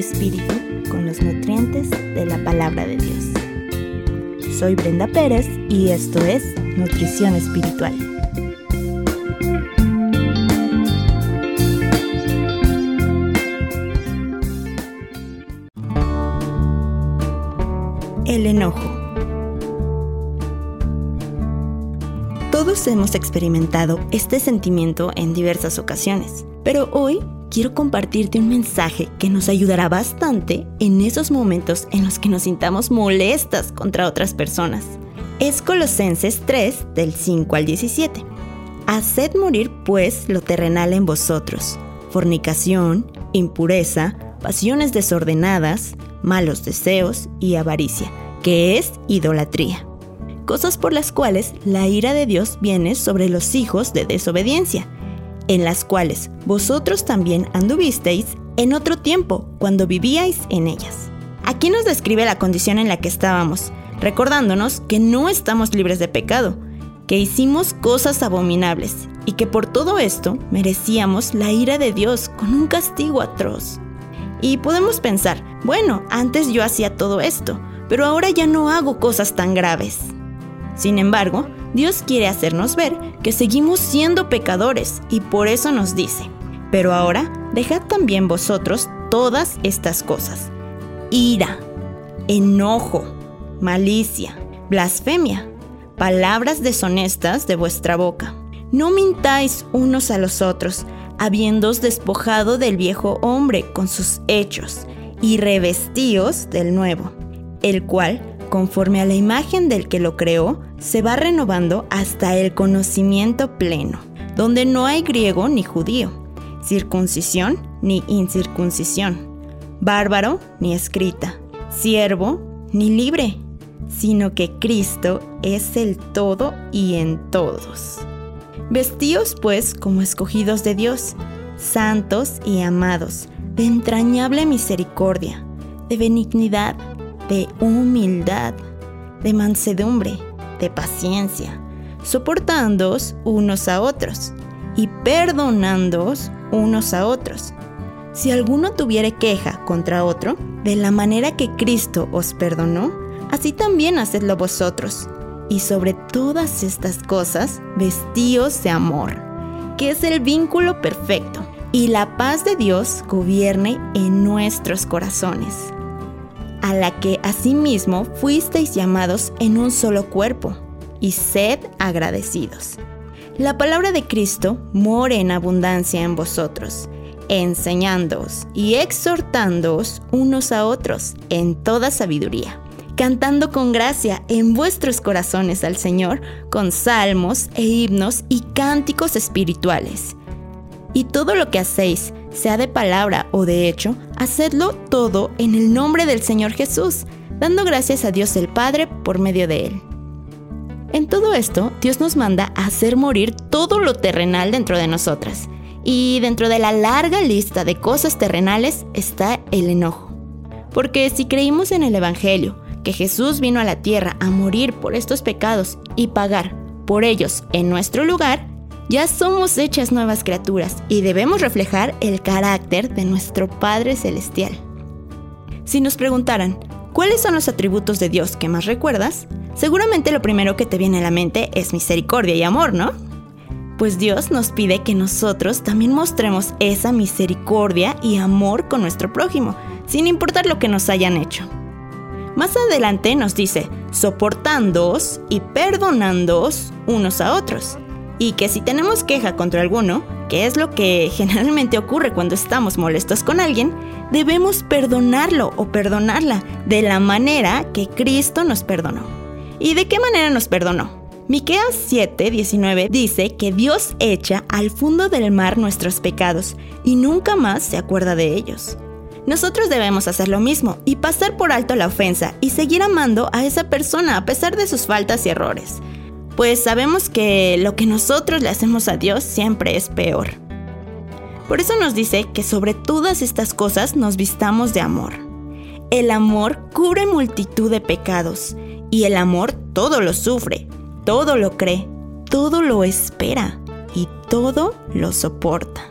espíritu con los nutrientes de la palabra de Dios. Soy Brenda Pérez y esto es Nutrición Espiritual. El enojo. Todos hemos experimentado este sentimiento en diversas ocasiones, pero hoy quiero compartirte un mensaje que nos ayudará bastante en esos momentos en los que nos sintamos molestas contra otras personas. Es Colosenses 3 del 5 al 17. Haced morir pues lo terrenal en vosotros, fornicación, impureza, pasiones desordenadas, malos deseos y avaricia, que es idolatría. Cosas por las cuales la ira de Dios viene sobre los hijos de desobediencia en las cuales vosotros también anduvisteis en otro tiempo, cuando vivíais en ellas. Aquí nos describe la condición en la que estábamos, recordándonos que no estamos libres de pecado, que hicimos cosas abominables y que por todo esto merecíamos la ira de Dios con un castigo atroz. Y podemos pensar, bueno, antes yo hacía todo esto, pero ahora ya no hago cosas tan graves. Sin embargo, Dios quiere hacernos ver que seguimos siendo pecadores y por eso nos dice, pero ahora dejad también vosotros todas estas cosas. Ira, enojo, malicia, blasfemia, palabras deshonestas de vuestra boca. No mintáis unos a los otros, habiéndoos despojado del viejo hombre con sus hechos, y revestíos del nuevo, el cual conforme a la imagen del que lo creó, se va renovando hasta el conocimiento pleno, donde no hay griego ni judío, circuncisión ni incircuncisión, bárbaro ni escrita, siervo ni libre, sino que Cristo es el todo y en todos. Vestíos pues como escogidos de Dios, santos y amados, de entrañable misericordia, de benignidad, de humildad, de mansedumbre, de paciencia, soportándoos unos a otros y perdonándoos unos a otros. Si alguno tuviere queja contra otro, de la manera que Cristo os perdonó, así también hacedlo vosotros. Y sobre todas estas cosas, vestíos de amor, que es el vínculo perfecto, y la paz de Dios gobierne en nuestros corazones a la que asimismo fuisteis llamados en un solo cuerpo, y sed agradecidos. La palabra de Cristo more en abundancia en vosotros, enseñándoos y exhortándoos unos a otros en toda sabiduría, cantando con gracia en vuestros corazones al Señor con salmos e himnos y cánticos espirituales. Y todo lo que hacéis, sea de palabra o de hecho, hacedlo todo en el nombre del Señor Jesús, dando gracias a Dios el Padre por medio de Él. En todo esto, Dios nos manda a hacer morir todo lo terrenal dentro de nosotras. Y dentro de la larga lista de cosas terrenales está el enojo. Porque si creímos en el Evangelio, que Jesús vino a la tierra a morir por estos pecados y pagar por ellos en nuestro lugar, ya somos hechas nuevas criaturas y debemos reflejar el carácter de nuestro Padre Celestial. Si nos preguntaran, ¿cuáles son los atributos de Dios que más recuerdas? Seguramente lo primero que te viene a la mente es misericordia y amor, ¿no? Pues Dios nos pide que nosotros también mostremos esa misericordia y amor con nuestro prójimo, sin importar lo que nos hayan hecho. Más adelante nos dice, soportándoos y perdonándoos unos a otros y que si tenemos queja contra alguno, que es lo que generalmente ocurre cuando estamos molestos con alguien, debemos perdonarlo o perdonarla de la manera que Cristo nos perdonó. ¿Y de qué manera nos perdonó? Miqueas 7:19 dice que Dios echa al fondo del mar nuestros pecados y nunca más se acuerda de ellos. Nosotros debemos hacer lo mismo y pasar por alto la ofensa y seguir amando a esa persona a pesar de sus faltas y errores pues sabemos que lo que nosotros le hacemos a Dios siempre es peor. Por eso nos dice que sobre todas estas cosas nos vistamos de amor. El amor cubre multitud de pecados y el amor todo lo sufre, todo lo cree, todo lo espera y todo lo soporta.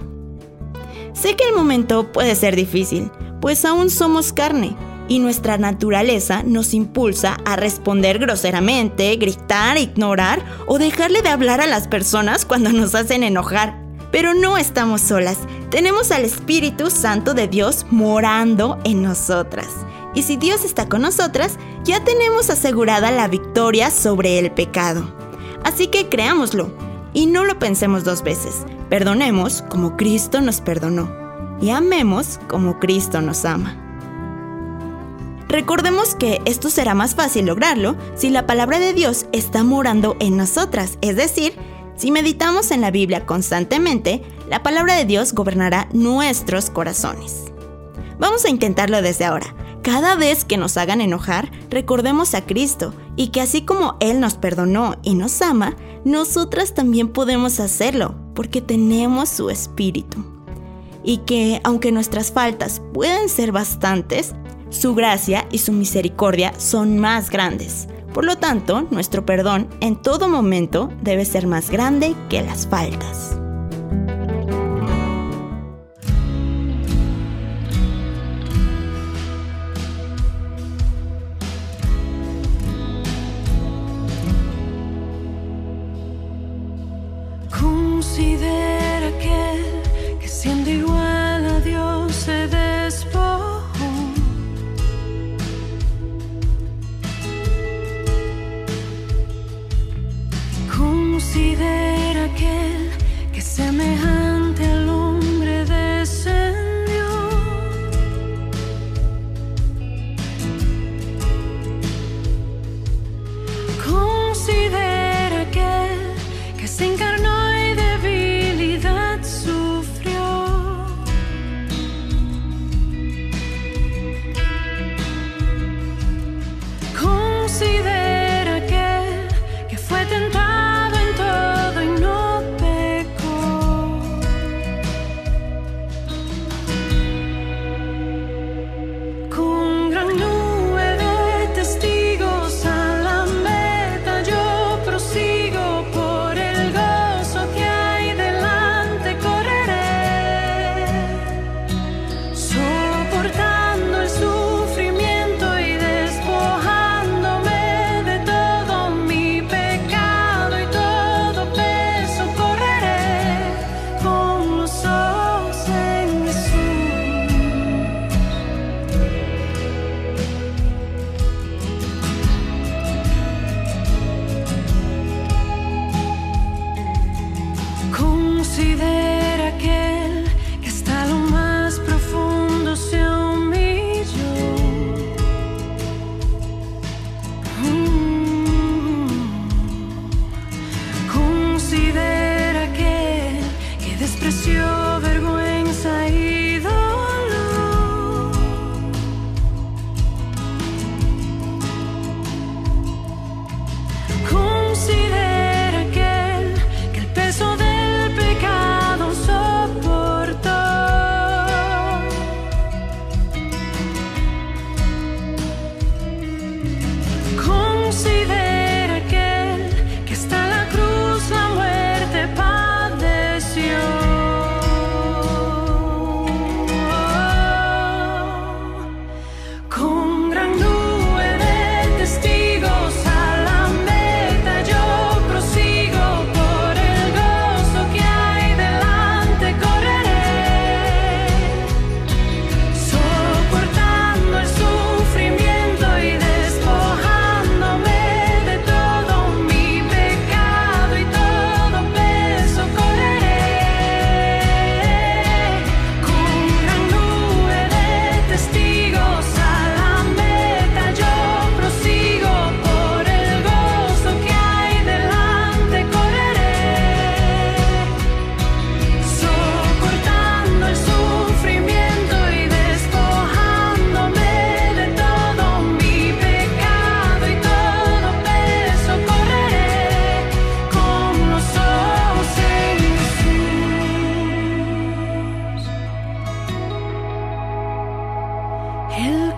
Sé que el momento puede ser difícil, pues aún somos carne y nuestra naturaleza nos impulsa a responder groseramente, gritar, ignorar o dejarle de hablar a las personas cuando nos hacen enojar. Pero no estamos solas, tenemos al Espíritu Santo de Dios morando en nosotras. Y si Dios está con nosotras, ya tenemos asegurada la victoria sobre el pecado. Así que creámoslo y no lo pensemos dos veces. Perdonemos como Cristo nos perdonó y amemos como Cristo nos ama. Recordemos que esto será más fácil lograrlo si la palabra de Dios está morando en nosotras, es decir, si meditamos en la Biblia constantemente, la palabra de Dios gobernará nuestros corazones. Vamos a intentarlo desde ahora. Cada vez que nos hagan enojar, recordemos a Cristo y que así como Él nos perdonó y nos ama, nosotras también podemos hacerlo porque tenemos su espíritu. Y que aunque nuestras faltas pueden ser bastantes, su gracia y su misericordia son más grandes. Por lo tanto, nuestro perdón en todo momento debe ser más grande que las faltas. Considera que, siendo igual see the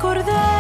recordar.